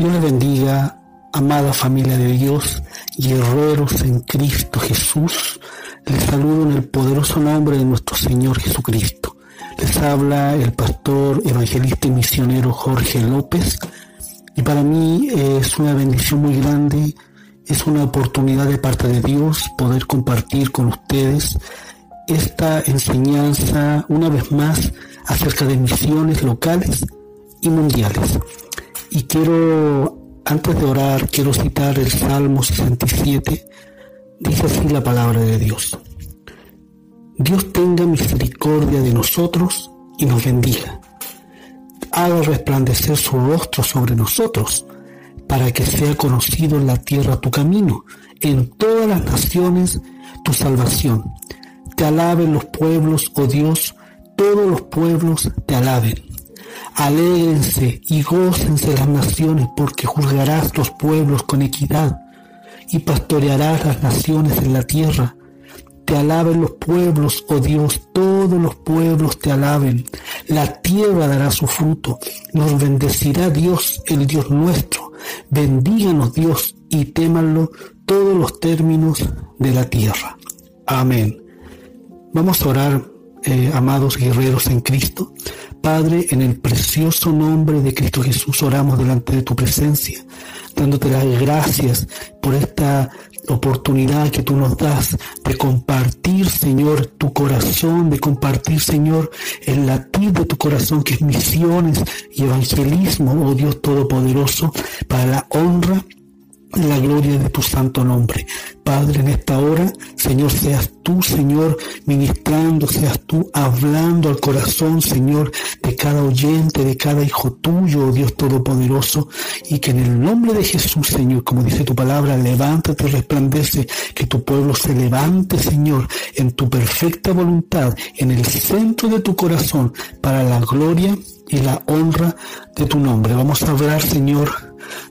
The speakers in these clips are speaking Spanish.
Dios les bendiga, amada familia de Dios, guerreros en Cristo Jesús. Les saludo en el poderoso nombre de nuestro Señor Jesucristo. Les habla el pastor evangelista y misionero Jorge López. Y para mí es una bendición muy grande, es una oportunidad de parte de Dios poder compartir con ustedes esta enseñanza una vez más acerca de misiones locales y mundiales. Y quiero, antes de orar, quiero citar el Salmo 67. Dice así la palabra de Dios. Dios tenga misericordia de nosotros y nos bendiga. Haga resplandecer su rostro sobre nosotros, para que sea conocido en la tierra tu camino, en todas las naciones tu salvación. Te alaben los pueblos, oh Dios, todos los pueblos te alaben. Alégrense y gócense las naciones, porque juzgarás los pueblos con equidad y pastorearás las naciones en la tierra. Te alaben los pueblos, oh Dios, todos los pueblos te alaben. La tierra dará su fruto. Nos bendecirá Dios, el Dios nuestro. Bendíganos Dios y témanlo todos los términos de la tierra. Amén. Vamos a orar, eh, amados guerreros en Cristo. Padre, en el precioso nombre de Cristo Jesús oramos delante de tu presencia, dándote las gracias por esta oportunidad que tú nos das de compartir, Señor, tu corazón, de compartir, Señor, el latir de tu corazón, que es misiones y evangelismo, oh Dios Todopoderoso, para la honra la gloria de tu santo nombre. Padre, en esta hora, Señor, seas tú, Señor, ministrando, seas tú hablando al corazón, Señor, de cada oyente, de cada hijo tuyo, oh Dios Todopoderoso, y que en el nombre de Jesús, Señor, como dice tu palabra, levántate, resplandece, que tu pueblo se levante, Señor, en tu perfecta voluntad, en el centro de tu corazón, para la gloria y la honra de tu nombre. Vamos a hablar, Señor,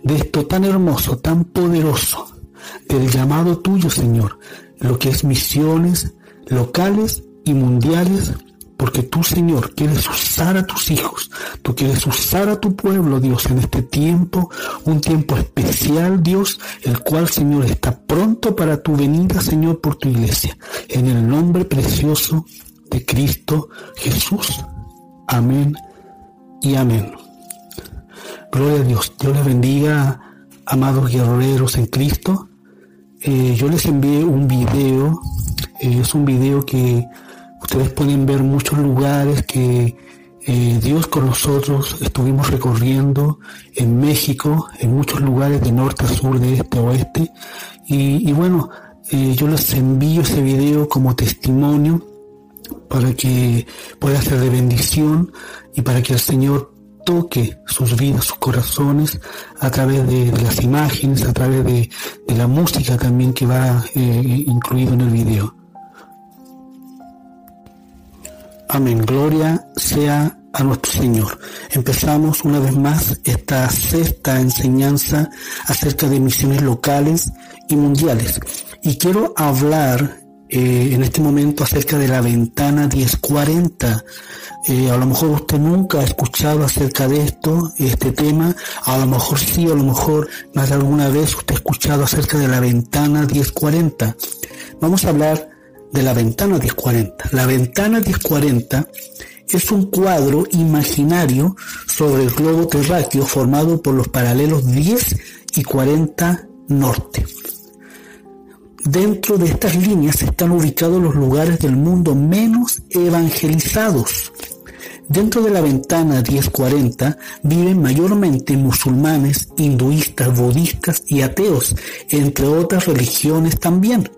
de esto tan hermoso, tan poderoso, del llamado tuyo, Señor, lo que es misiones locales y mundiales, porque tú, Señor, quieres usar a tus hijos, tú quieres usar a tu pueblo, Dios, en este tiempo, un tiempo especial, Dios, el cual, Señor, está pronto para tu venida, Señor, por tu iglesia, en el nombre precioso de Cristo Jesús. Amén y amén. Gloria a Dios. Dios les bendiga, amados guerreros en Cristo. Eh, yo les envié un video. Eh, es un video que ustedes pueden ver muchos lugares que eh, Dios con nosotros estuvimos recorriendo en México, en muchos lugares de norte a sur, de este a oeste. Y, y bueno, yo les envío ese video como testimonio para que pueda ser de bendición y para que el Señor toque sus vidas, sus corazones a través de, las imágenes, a través de, la música también que va eh, incluido en el video. Amén. Gloria sea a nuestro Señor. Empezamos una vez más esta sexta enseñanza acerca de misiones locales y mundiales. Y quiero hablar eh, en este momento acerca de la ventana 1040. Eh, a lo mejor usted nunca ha escuchado acerca de esto, este tema, a lo mejor sí, a lo mejor más de alguna vez usted ha escuchado acerca de la ventana 1040. Vamos a hablar de la ventana 1040. La ventana 1040 es un cuadro imaginario sobre el globo terráqueo formado por los paralelos 10 y 40 norte. Dentro de estas líneas están ubicados los lugares del mundo menos evangelizados. Dentro de la ventana 1040 viven mayormente musulmanes, hinduistas, budistas y ateos, entre otras religiones también.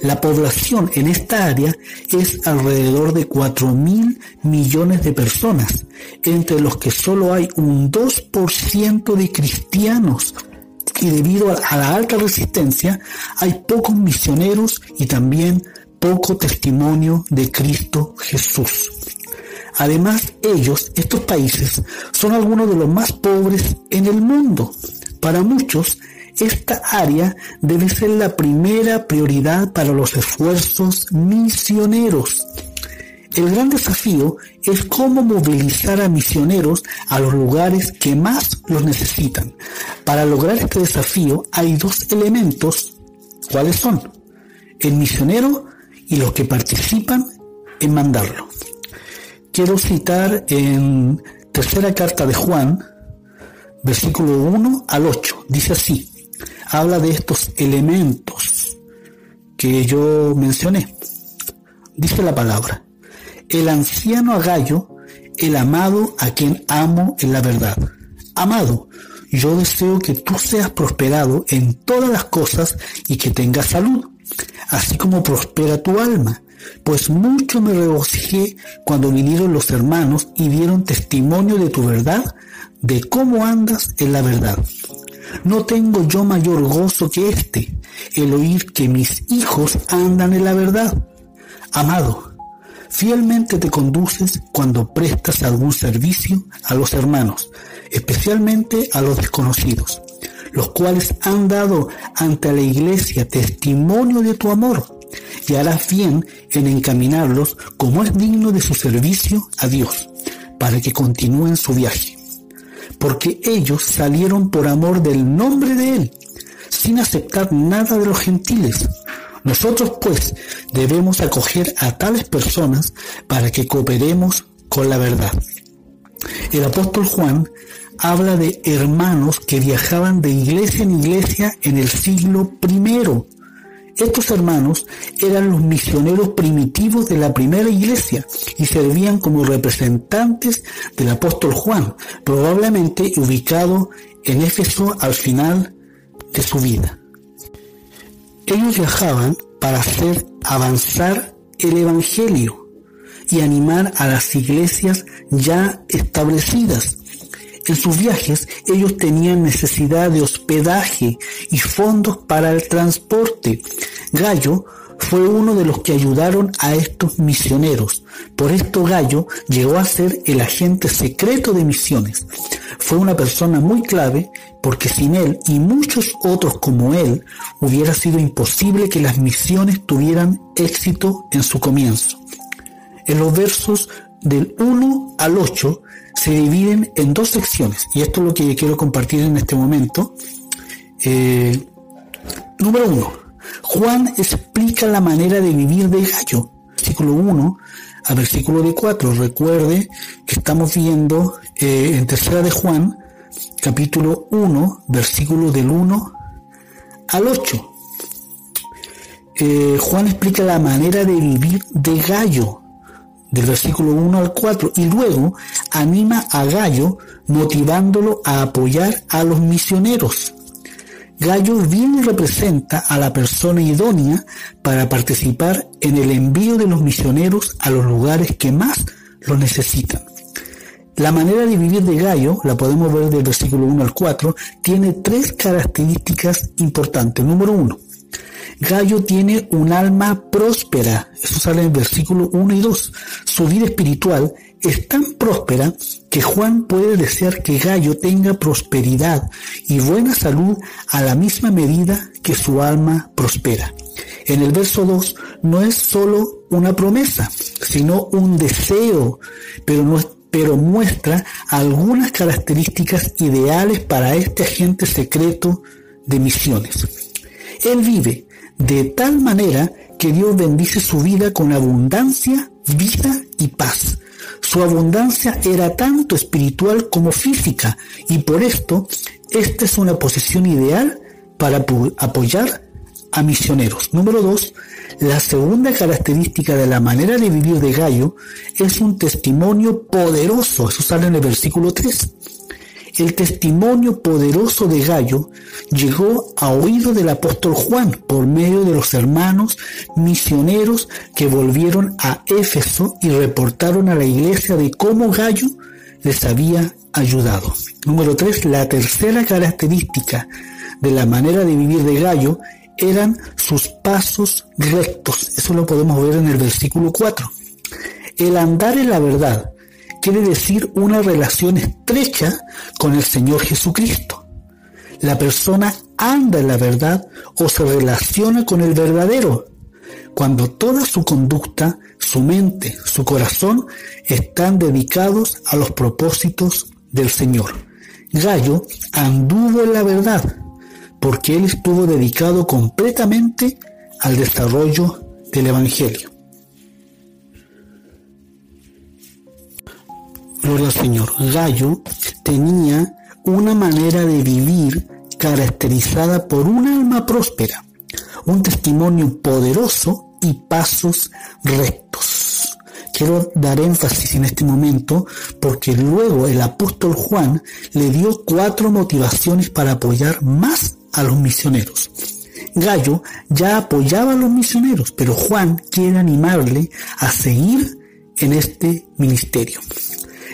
La población en esta área es alrededor de 4 mil millones de personas, entre los que solo hay un 2% de cristianos, y debido a la alta resistencia hay pocos misioneros y también poco testimonio de Cristo Jesús. Además, ellos, estos países, son algunos de los más pobres en el mundo. Para muchos, esta área debe ser la primera prioridad para los esfuerzos misioneros. El gran desafío es cómo movilizar a misioneros a los lugares que más los necesitan. Para lograr este desafío hay dos elementos. ¿Cuáles son? El misionero y los que participan en mandarlo. Quiero citar en tercera carta de Juan, versículo 1 al 8. Dice así, habla de estos elementos que yo mencioné. Dice la palabra, el anciano Agallo, el amado a quien amo en la verdad. Amado, yo deseo que tú seas prosperado en todas las cosas y que tengas salud, así como prospera tu alma. Pues mucho me regocijé cuando vinieron los hermanos y dieron testimonio de tu verdad, de cómo andas en la verdad. No tengo yo mayor gozo que este, el oír que mis hijos andan en la verdad. Amado, fielmente te conduces cuando prestas algún servicio a los hermanos, especialmente a los desconocidos, los cuales han dado ante la iglesia testimonio de tu amor, y harás bien en encaminarlos como es digno de su servicio a Dios, para que continúen su viaje. Porque ellos salieron por amor del nombre de Él, sin aceptar nada de los gentiles, nosotros pues debemos acoger a tales personas para que cooperemos con la verdad. El apóstol Juan habla de hermanos que viajaban de iglesia en iglesia en el siglo I. Estos hermanos eran los misioneros primitivos de la primera iglesia y servían como representantes del apóstol Juan, probablemente ubicado en Éfeso al final de su vida. Ellos viajaban para hacer avanzar el Evangelio y animar a las iglesias ya establecidas. En sus viajes ellos tenían necesidad de hospedaje y fondos para el transporte. Gallo fue uno de los que ayudaron a estos misioneros. Por esto Gallo llegó a ser el agente secreto de misiones. Fue una persona muy clave porque sin él y muchos otros como él hubiera sido imposible que las misiones tuvieran éxito en su comienzo. En los versos del 1 al 8 se dividen en dos secciones y esto es lo que quiero compartir en este momento. Eh, número 1 Juan explica la manera de vivir de Gallo, versículo 1 a versículo de 4. Recuerde que estamos viendo eh, en tercera de Juan, capítulo 1, versículo del 1 al 8. Eh, Juan explica la manera de vivir de Gallo, del versículo 1 al 4, y luego anima a Gallo motivándolo a apoyar a los misioneros. Gallo bien representa a la persona idónea para participar en el envío de los misioneros a los lugares que más lo necesitan. La manera de vivir de Gallo, la podemos ver del versículo 1 al 4, tiene tres características importantes. Número uno, Gallo tiene un alma próspera. Eso sale en versículo 1 y 2. Su vida espiritual es tan próspera que Juan puede desear que Gallo tenga prosperidad y buena salud a la misma medida que su alma prospera. En el verso 2 no es solo una promesa, sino un deseo, pero muestra algunas características ideales para este agente secreto de misiones. Él vive de tal manera que Dios bendice su vida con abundancia, vida y paz. Su abundancia era tanto espiritual como física y por esto esta es una posición ideal para apoyar a misioneros. Número dos, la segunda característica de la manera de vivir de Gallo es un testimonio poderoso. Eso sale en el versículo 3. El testimonio poderoso de Gallo llegó a oído del apóstol Juan por medio de los hermanos misioneros que volvieron a Éfeso y reportaron a la iglesia de cómo Gallo les había ayudado. Número 3. La tercera característica de la manera de vivir de Gallo eran sus pasos rectos. Eso lo podemos ver en el versículo 4. El andar en la verdad quiere decir una relación estrecha con el Señor Jesucristo. La persona anda en la verdad o se relaciona con el verdadero, cuando toda su conducta su mente, su corazón están dedicados a los propósitos del Señor. Gallo anduvo en la verdad porque él estuvo dedicado completamente al desarrollo del Evangelio. Gloria al Señor. Gallo tenía una manera de vivir caracterizada por un alma próspera, un testimonio poderoso y pasos rectos. Quiero dar énfasis en este momento porque luego el apóstol Juan le dio cuatro motivaciones para apoyar más a los misioneros. Gallo ya apoyaba a los misioneros, pero Juan quiere animarle a seguir en este ministerio.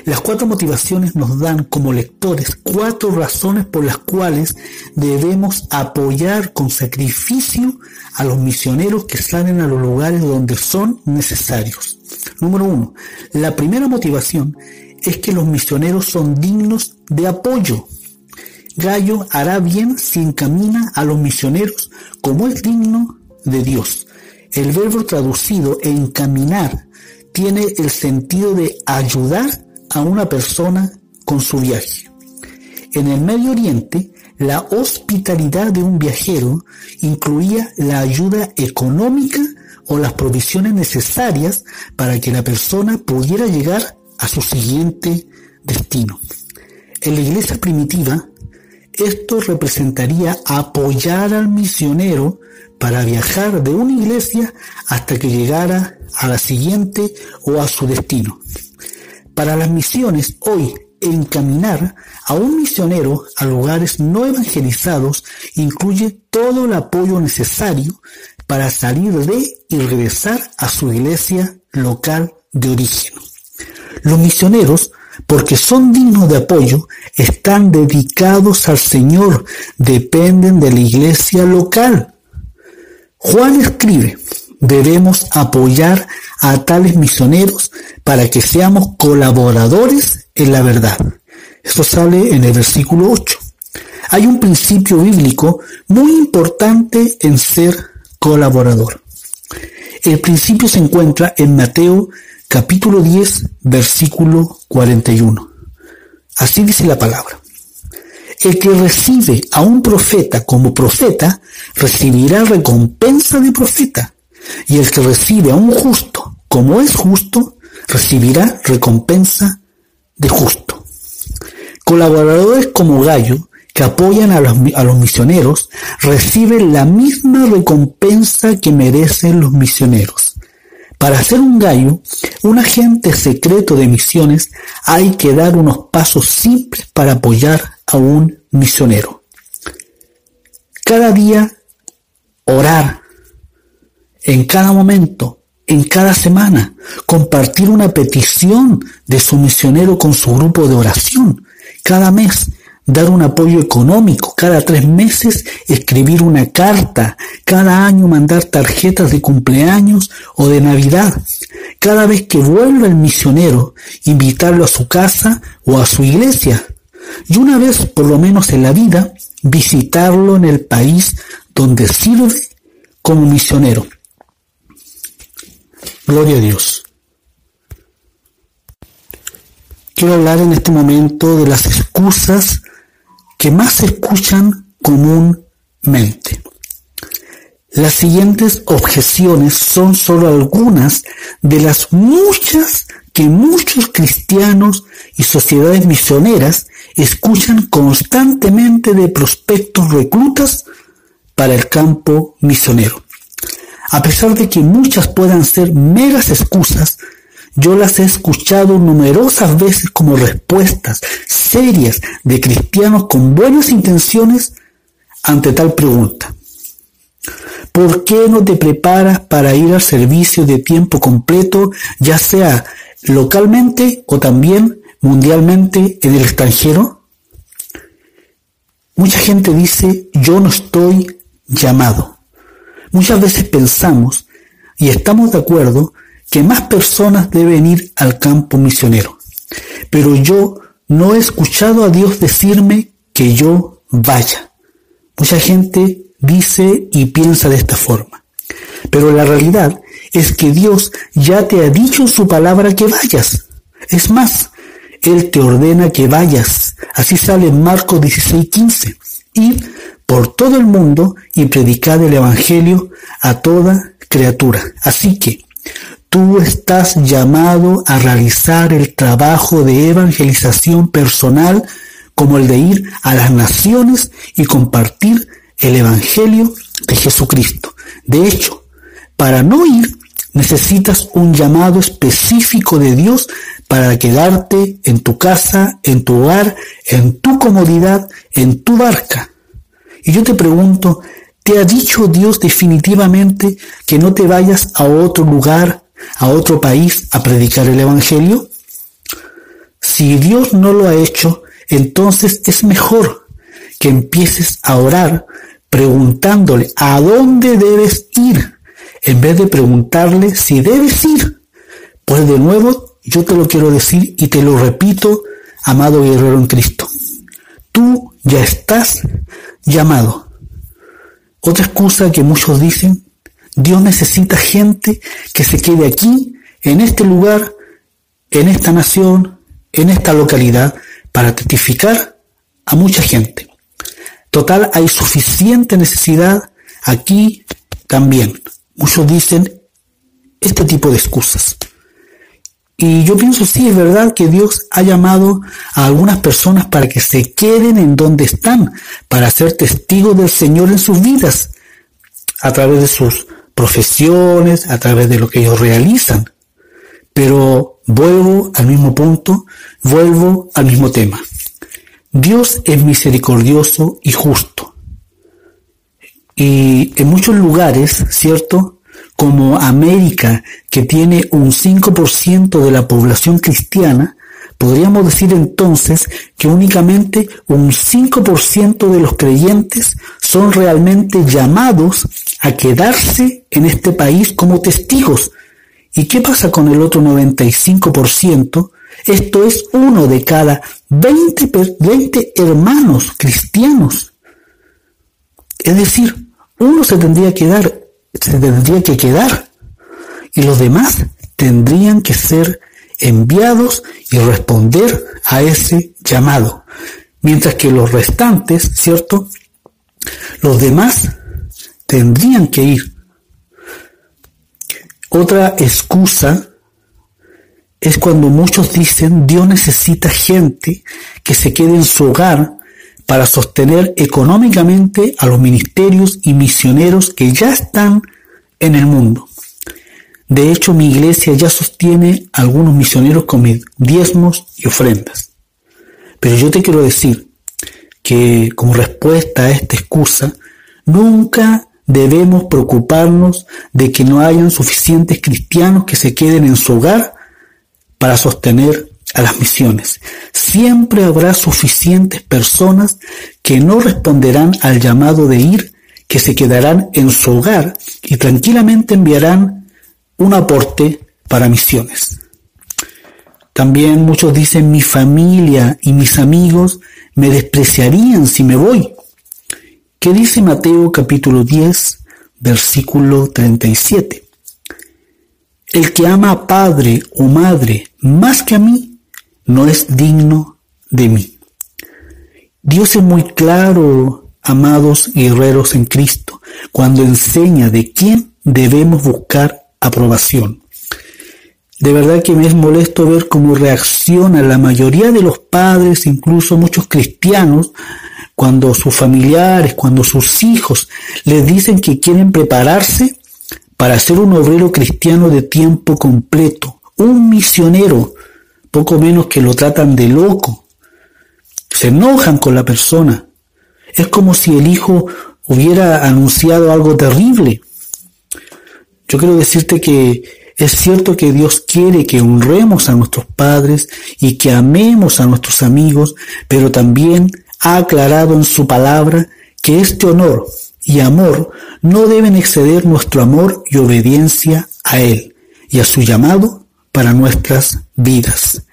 Las cuatro motivaciones nos dan como lectores cuatro razones por las cuales debemos apoyar con sacrificio a los misioneros que salen a los lugares donde son necesarios. Número uno, la primera motivación es que los misioneros son dignos de apoyo. Gallo hará bien si encamina a los misioneros como es digno de Dios. El verbo traducido encaminar tiene el sentido de ayudar a una persona con su viaje. En el Medio Oriente, la hospitalidad de un viajero incluía la ayuda económica o las provisiones necesarias para que la persona pudiera llegar a su siguiente destino. En la iglesia primitiva, esto representaría apoyar al misionero para viajar de una iglesia hasta que llegara a la siguiente o a su destino. Para las misiones hoy, encaminar a un misionero a lugares no evangelizados incluye todo el apoyo necesario para salir de y regresar a su iglesia local de origen. Los misioneros porque son dignos de apoyo, están dedicados al Señor, dependen de la iglesia local. Juan escribe, debemos apoyar a tales misioneros para que seamos colaboradores en la verdad. Esto sale en el versículo 8. Hay un principio bíblico muy importante en ser colaborador. El principio se encuentra en Mateo capítulo 10, versículo 41. Así dice la palabra. El que recibe a un profeta como profeta, recibirá recompensa de profeta. Y el que recibe a un justo como es justo, recibirá recompensa de justo. Colaboradores como Gallo, que apoyan a los, a los misioneros, reciben la misma recompensa que merecen los misioneros. Para ser un gallo, un agente secreto de misiones, hay que dar unos pasos simples para apoyar a un misionero. Cada día, orar. En cada momento, en cada semana, compartir una petición de su misionero con su grupo de oración. Cada mes, dar un apoyo económico, cada tres meses escribir una carta, cada año mandar tarjetas de cumpleaños o de Navidad, cada vez que vuelva el misionero, invitarlo a su casa o a su iglesia, y una vez por lo menos en la vida, visitarlo en el país donde sirve como misionero. Gloria a Dios. Quiero hablar en este momento de las excusas que más se escuchan comúnmente. Las siguientes objeciones son solo algunas de las muchas que muchos cristianos y sociedades misioneras escuchan constantemente de prospectos reclutas para el campo misionero. A pesar de que muchas puedan ser meras excusas, yo las he escuchado numerosas veces como respuestas serias de cristianos con buenas intenciones ante tal pregunta. ¿Por qué no te preparas para ir al servicio de tiempo completo, ya sea localmente o también mundialmente en el extranjero? Mucha gente dice, yo no estoy llamado. Muchas veces pensamos y estamos de acuerdo que más personas deben ir al campo misionero. Pero yo no he escuchado a Dios decirme que yo vaya. Mucha gente dice y piensa de esta forma. Pero la realidad es que Dios ya te ha dicho en su palabra que vayas. Es más, Él te ordena que vayas. Así sale en Marcos 16, 15. Y por todo el mundo y predicad el Evangelio a toda criatura. Así que tú estás llamado a realizar el trabajo de evangelización personal como el de ir a las naciones y compartir el Evangelio de Jesucristo. De hecho, para no ir necesitas un llamado específico de Dios para quedarte en tu casa, en tu hogar, en tu comodidad, en tu barca. Y yo te pregunto, ¿te ha dicho Dios definitivamente que no te vayas a otro lugar, a otro país a predicar el Evangelio? Si Dios no lo ha hecho, entonces es mejor que empieces a orar preguntándole a dónde debes ir, en vez de preguntarle si debes ir. Pues de nuevo, yo te lo quiero decir y te lo repito, amado guerrero en Cristo. Tú ya estás llamado. Otra excusa que muchos dicen, Dios necesita gente que se quede aquí, en este lugar, en esta nación, en esta localidad, para testificar a mucha gente. Total, hay suficiente necesidad aquí también. Muchos dicen este tipo de excusas. Y yo pienso, sí, es verdad que Dios ha llamado a algunas personas para que se queden en donde están, para ser testigos del Señor en sus vidas, a través de sus profesiones, a través de lo que ellos realizan. Pero vuelvo al mismo punto, vuelvo al mismo tema. Dios es misericordioso y justo. Y en muchos lugares, ¿cierto? Como América, que tiene un 5% de la población cristiana, podríamos decir entonces que únicamente un 5% de los creyentes son realmente llamados a quedarse en este país como testigos ¿Y qué pasa con el otro 95%? Esto es uno de cada 20, 20 hermanos cristianos. Es decir, uno se tendría que dar, se tendría que quedar y los demás tendrían que ser enviados y responder a ese llamado. Mientras que los restantes, ¿cierto? Los demás tendrían que ir otra excusa es cuando muchos dicen Dios necesita gente que se quede en su hogar para sostener económicamente a los ministerios y misioneros que ya están en el mundo. De hecho, mi iglesia ya sostiene a algunos misioneros con diezmos y ofrendas. Pero yo te quiero decir que como respuesta a esta excusa, nunca debemos preocuparnos de que no hayan suficientes cristianos que se queden en su hogar para sostener a las misiones. Siempre habrá suficientes personas que no responderán al llamado de ir, que se quedarán en su hogar y tranquilamente enviarán un aporte para misiones. También muchos dicen mi familia y mis amigos me despreciarían si me voy. ¿Qué dice Mateo capítulo 10, versículo 37? El que ama a padre o madre más que a mí, no es digno de mí. Dios es muy claro, amados guerreros en Cristo, cuando enseña de quién debemos buscar aprobación. De verdad que me es molesto ver cómo reacciona la mayoría de los padres, incluso muchos cristianos, cuando sus familiares, cuando sus hijos les dicen que quieren prepararse para ser un obrero cristiano de tiempo completo, un misionero, poco menos que lo tratan de loco. Se enojan con la persona. Es como si el hijo hubiera anunciado algo terrible. Yo quiero decirte que es cierto que Dios quiere que honremos a nuestros padres y que amemos a nuestros amigos, pero también ha aclarado en su palabra que este honor y amor no deben exceder nuestro amor y obediencia a Él y a su llamado para nuestras vidas.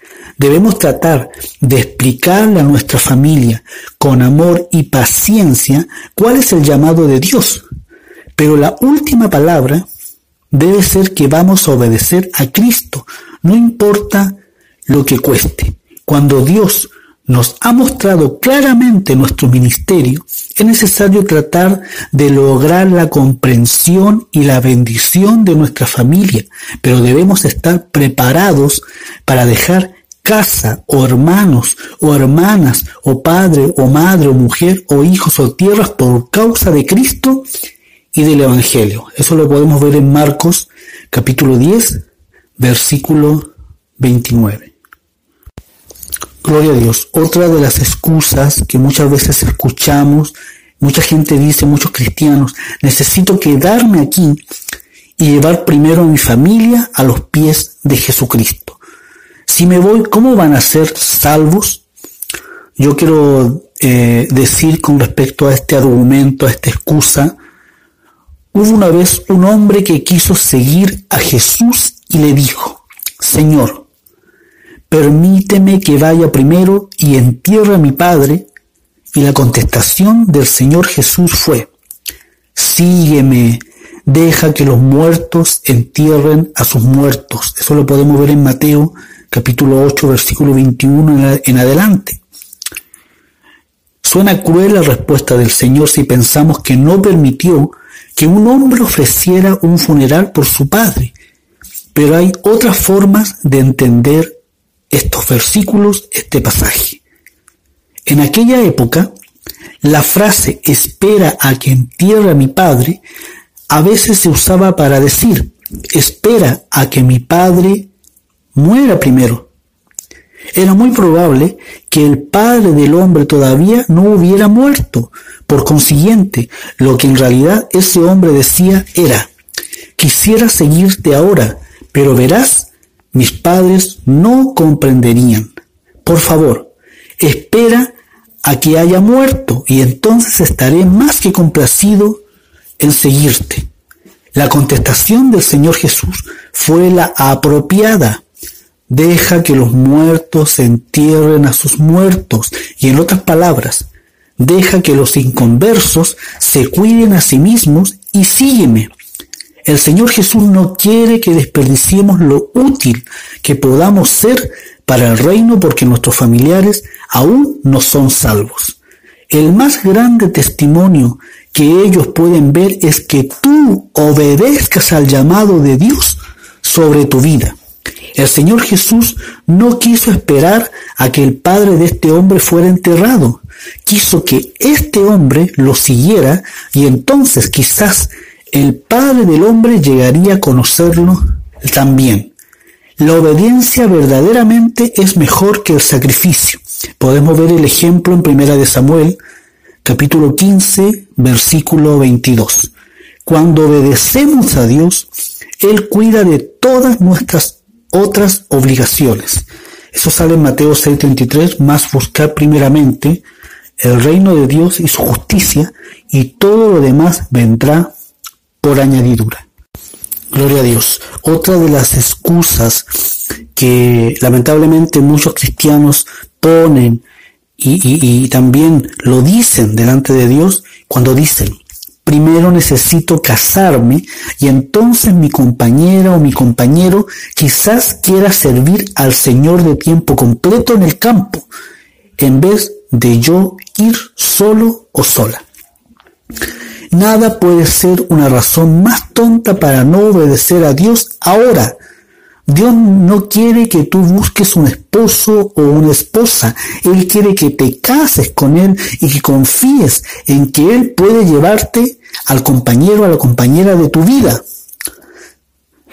Debemos tratar de explicarle a nuestra familia con amor y paciencia cuál es el llamado de Dios. Pero la última palabra debe ser que vamos a obedecer a Cristo, no importa lo que cueste. Cuando Dios nos ha mostrado claramente nuestro ministerio, es necesario tratar de lograr la comprensión y la bendición de nuestra familia, pero debemos estar preparados para dejar casa o hermanos o hermanas o padre o madre o mujer o hijos o tierras por causa de Cristo y del Evangelio. Eso lo podemos ver en Marcos capítulo 10, versículo 29. Gloria a Dios. Otra de las excusas que muchas veces escuchamos, mucha gente dice, muchos cristianos, necesito quedarme aquí y llevar primero a mi familia a los pies de Jesucristo. Si me voy, ¿cómo van a ser salvos? Yo quiero eh, decir con respecto a este argumento, a esta excusa, hubo una vez un hombre que quiso seguir a Jesús y le dijo, Señor, permíteme que vaya primero y entierre a mi padre. Y la contestación del Señor Jesús fue, sígueme, deja que los muertos entierren a sus muertos. Eso lo podemos ver en Mateo capítulo 8, versículo 21 en adelante. Suena cruel la respuesta del Señor si pensamos que no permitió que un hombre ofreciera un funeral por su padre, pero hay otras formas de entender estos versículos, este pasaje. En aquella época, la frase espera a que entierre a mi padre a veces se usaba para decir espera a que mi padre muera primero. Era muy probable que el padre del hombre todavía no hubiera muerto. Por consiguiente, lo que en realidad ese hombre decía era, quisiera seguirte ahora, pero verás mis padres no comprenderían. Por favor, espera a que haya muerto y entonces estaré más que complacido en seguirte. La contestación del Señor Jesús fue la apropiada. Deja que los muertos entierren a sus muertos y en otras palabras, deja que los inconversos se cuiden a sí mismos y sígueme. El Señor Jesús no quiere que desperdiciemos lo útil que podamos ser para el reino porque nuestros familiares aún no son salvos. El más grande testimonio que ellos pueden ver es que tú obedezcas al llamado de Dios sobre tu vida. El Señor Jesús no quiso esperar a que el padre de este hombre fuera enterrado. Quiso que este hombre lo siguiera y entonces quizás el Padre del hombre llegaría a conocerlo también. La obediencia verdaderamente es mejor que el sacrificio. Podemos ver el ejemplo en Primera de Samuel, capítulo 15, versículo 22. Cuando obedecemos a Dios, Él cuida de todas nuestras otras obligaciones. Eso sale en Mateo 6:33, más buscar primeramente el reino de Dios y su justicia, y todo lo demás vendrá por añadidura. Gloria a Dios. Otra de las excusas que lamentablemente muchos cristianos ponen y, también lo dicen delante de Dios cuando dicen, primero necesito casarme y entonces mi compañera o mi compañero quizás quiera servir al Señor de tiempo completo en el campo, en vez de yo ir solo o sola. Nada puede ser una razón más tonta para no obedecer a Dios ahora. Dios no quiere que tú busques un esposo o una esposa. Él quiere que te cases con Él y que confíes en que Él puede llevarte al compañero, a la compañera de tu vida.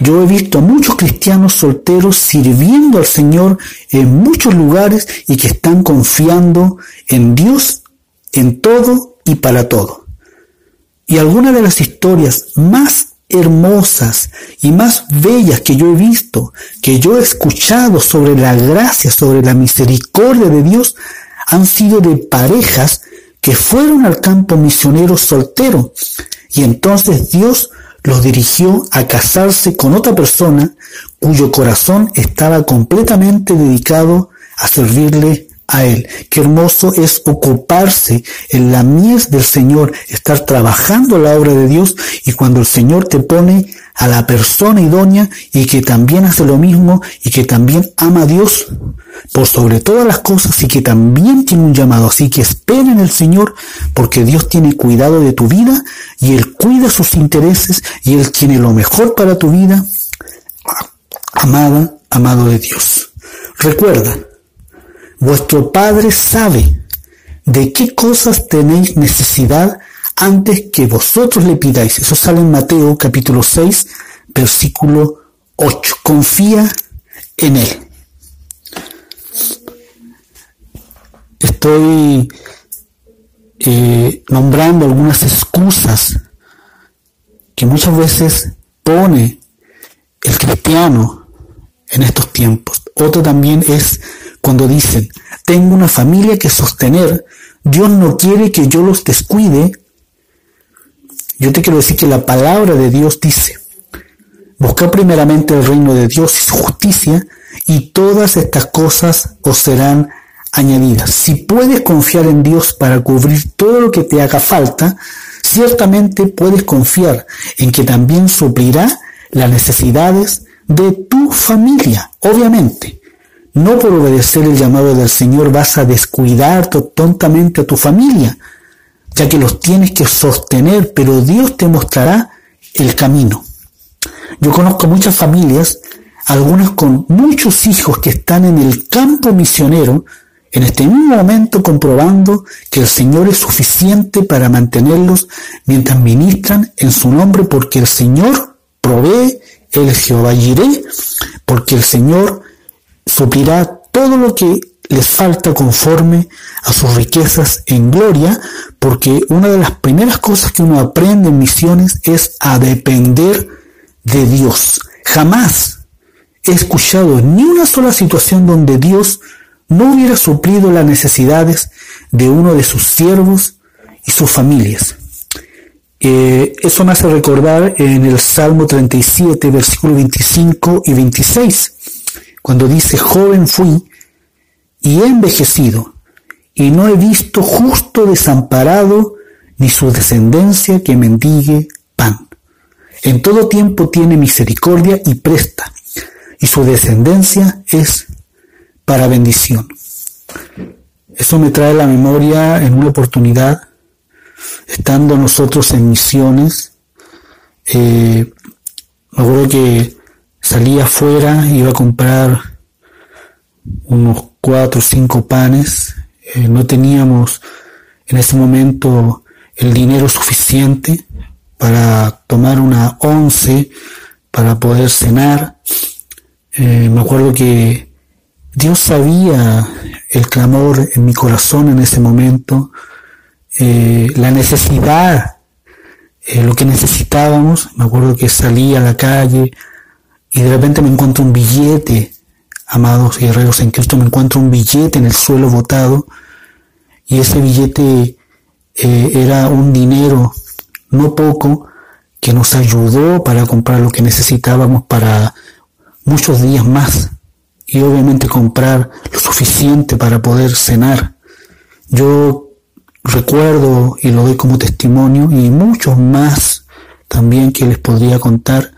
Yo he visto a muchos cristianos solteros sirviendo al Señor en muchos lugares y que están confiando en Dios en todo y para todo. Y algunas de las historias más hermosas y más bellas que yo he visto, que yo he escuchado sobre la gracia, sobre la misericordia de Dios, han sido de parejas que fueron al campo misionero soltero. Y entonces Dios los dirigió a casarse con otra persona cuyo corazón estaba completamente dedicado a servirle a Él. Qué hermoso es ocuparse en la mies del Señor, estar trabajando la obra de Dios y cuando el Señor te pone a la persona idónea y que también hace lo mismo y que también ama a Dios por sobre todas las cosas y que también tiene un llamado. Así que espera en el Señor porque Dios tiene cuidado de tu vida y Él cuida sus intereses y Él tiene lo mejor para tu vida. Amada, amado de Dios. Recuerda, Vuestro Padre sabe de qué cosas tenéis necesidad antes que vosotros le pidáis. Eso sale en Mateo capítulo 6, versículo 8. Confía en Él. Estoy eh, nombrando algunas excusas que muchas veces pone el cristiano en estos tiempos. Otro también es cuando dicen, tengo una familia que sostener, Dios no quiere que yo los descuide, yo te quiero decir que la palabra de Dios dice, busca primeramente el reino de Dios y su justicia, y todas estas cosas os serán añadidas. Si puedes confiar en Dios para cubrir todo lo que te haga falta, ciertamente puedes confiar en que también suplirá las necesidades de tu familia, obviamente. No por obedecer el llamado del Señor vas a descuidar tontamente a tu familia, ya que los tienes que sostener, pero Dios te mostrará el camino. Yo conozco muchas familias, algunas con muchos hijos que están en el campo misionero, en este mismo momento comprobando que el Señor es suficiente para mantenerlos mientras ministran en su nombre, porque el Señor provee, el Jehová iré, porque el Señor suplirá todo lo que les falta conforme a sus riquezas en gloria, porque una de las primeras cosas que uno aprende en misiones es a depender de Dios. Jamás he escuchado ni una sola situación donde Dios no hubiera suplido las necesidades de uno de sus siervos y sus familias. Eh, eso me hace recordar en el Salmo 37, versículos 25 y 26 cuando dice, joven fui y he envejecido, y no he visto justo desamparado ni su descendencia que mendigue pan. En todo tiempo tiene misericordia y presta, y su descendencia es para bendición. Eso me trae la memoria en una oportunidad, estando nosotros en misiones. Eh, me acuerdo que salía afuera, iba a comprar unos cuatro o cinco panes, eh, no teníamos en ese momento el dinero suficiente para tomar una once, para poder cenar. Eh, me acuerdo que Dios sabía el clamor en mi corazón en ese momento, eh, la necesidad, lo que necesitábamos. Me acuerdo que salí a la calle, y de repente me encuentro un billete, amados guerreros en Cristo, me encuentro un billete en el suelo botado y ese billete eh, era un dinero no poco que nos ayudó para comprar lo que necesitábamos para muchos días más y obviamente comprar lo suficiente para poder cenar. Yo recuerdo y lo doy como testimonio y muchos más también que les podría contar